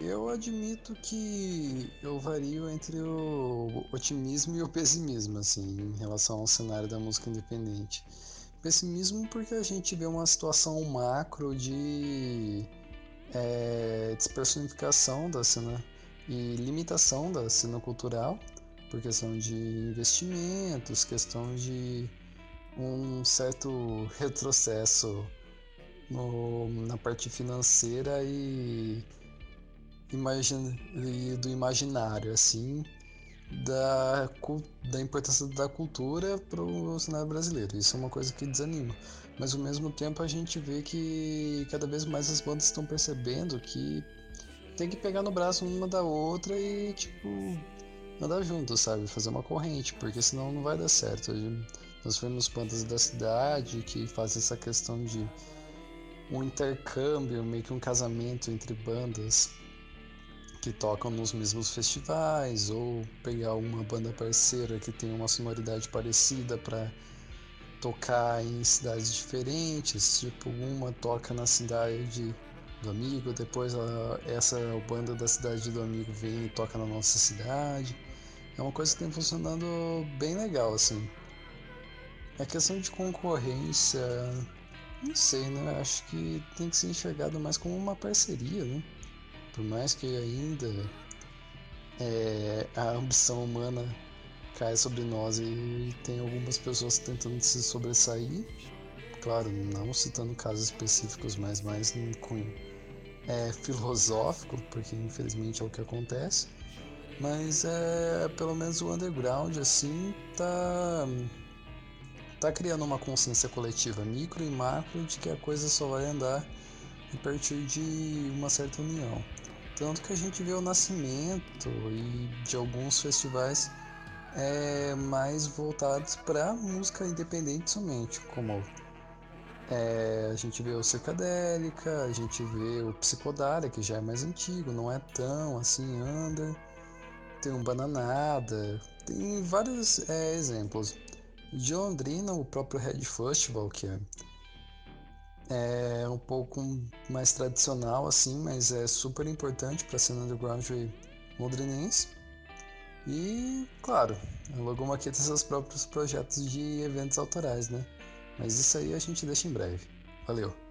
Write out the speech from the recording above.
Eu admito que eu vario entre o otimismo e o pessimismo, assim, em relação ao cenário da música independente. Pessimismo porque a gente vê uma situação macro de é, despersonificação da cena e limitação da cena cultural, por questão de investimentos, questão de um certo retrocesso no, na parte financeira e, imagine, do imaginário, assim, da, da importância da cultura para o cenário brasileiro. Isso é uma coisa que desanima. Mas ao mesmo tempo a gente vê que cada vez mais as bandas estão percebendo que tem que pegar no braço uma da outra e tipo andar junto, sabe? Fazer uma corrente, porque senão não vai dar certo. Nós vemos bandas da cidade que fazem essa questão de um intercâmbio, meio que um casamento entre bandas que tocam nos mesmos festivais, ou pegar uma banda parceira que tem uma sonoridade parecida para tocar em cidades diferentes, tipo uma toca na cidade do amigo, depois a, essa banda da cidade do amigo vem e toca na nossa cidade. É uma coisa que tem funcionando bem legal assim. A questão de concorrência, não sei, né? Acho que tem que ser enxergado mais como uma parceria, né? Por mais que ainda é, a ambição humana caia sobre nós e tem algumas pessoas tentando se sobressair, claro, não citando casos específicos, mas mais com é, filosófico, porque infelizmente é o que acontece. Mas é, pelo menos o underground assim tá tá criando uma consciência coletiva micro e macro de que a coisa só vai andar a partir de uma certa união. Tanto que a gente vê o nascimento e de alguns festivais é, mais voltados para música independente somente, como é, a gente vê o Cercadélica, a gente vê o Psicodália, que já é mais antigo, não é tão assim under. Tem um Bananada, tem vários é, exemplos. De Londrina, o próprio Red Festival, que é, é um pouco mais tradicional assim, mas é super importante para a cena underground londrinense. E, claro, a Logo Maquia tem seus próprios projetos de eventos autorais, né? Mas isso aí a gente deixa em breve. Valeu!